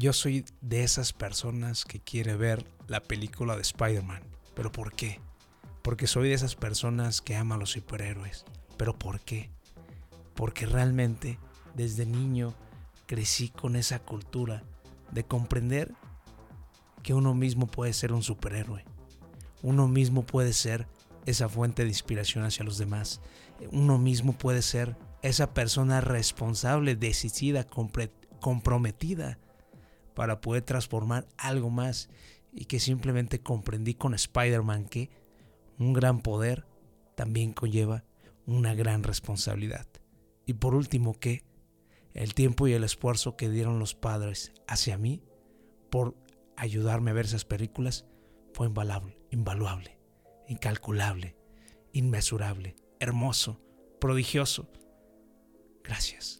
Yo soy de esas personas que quiere ver la película de Spider-Man. ¿Pero por qué? Porque soy de esas personas que ama a los superhéroes. ¿Pero por qué? Porque realmente desde niño crecí con esa cultura de comprender que uno mismo puede ser un superhéroe. Uno mismo puede ser esa fuente de inspiración hacia los demás. Uno mismo puede ser esa persona responsable, decidida, comprometida para poder transformar algo más y que simplemente comprendí con Spider-Man que un gran poder también conlleva una gran responsabilidad. Y por último que el tiempo y el esfuerzo que dieron los padres hacia mí por ayudarme a ver esas películas fue invaluable, invaluable, incalculable, inmesurable, hermoso, prodigioso. Gracias.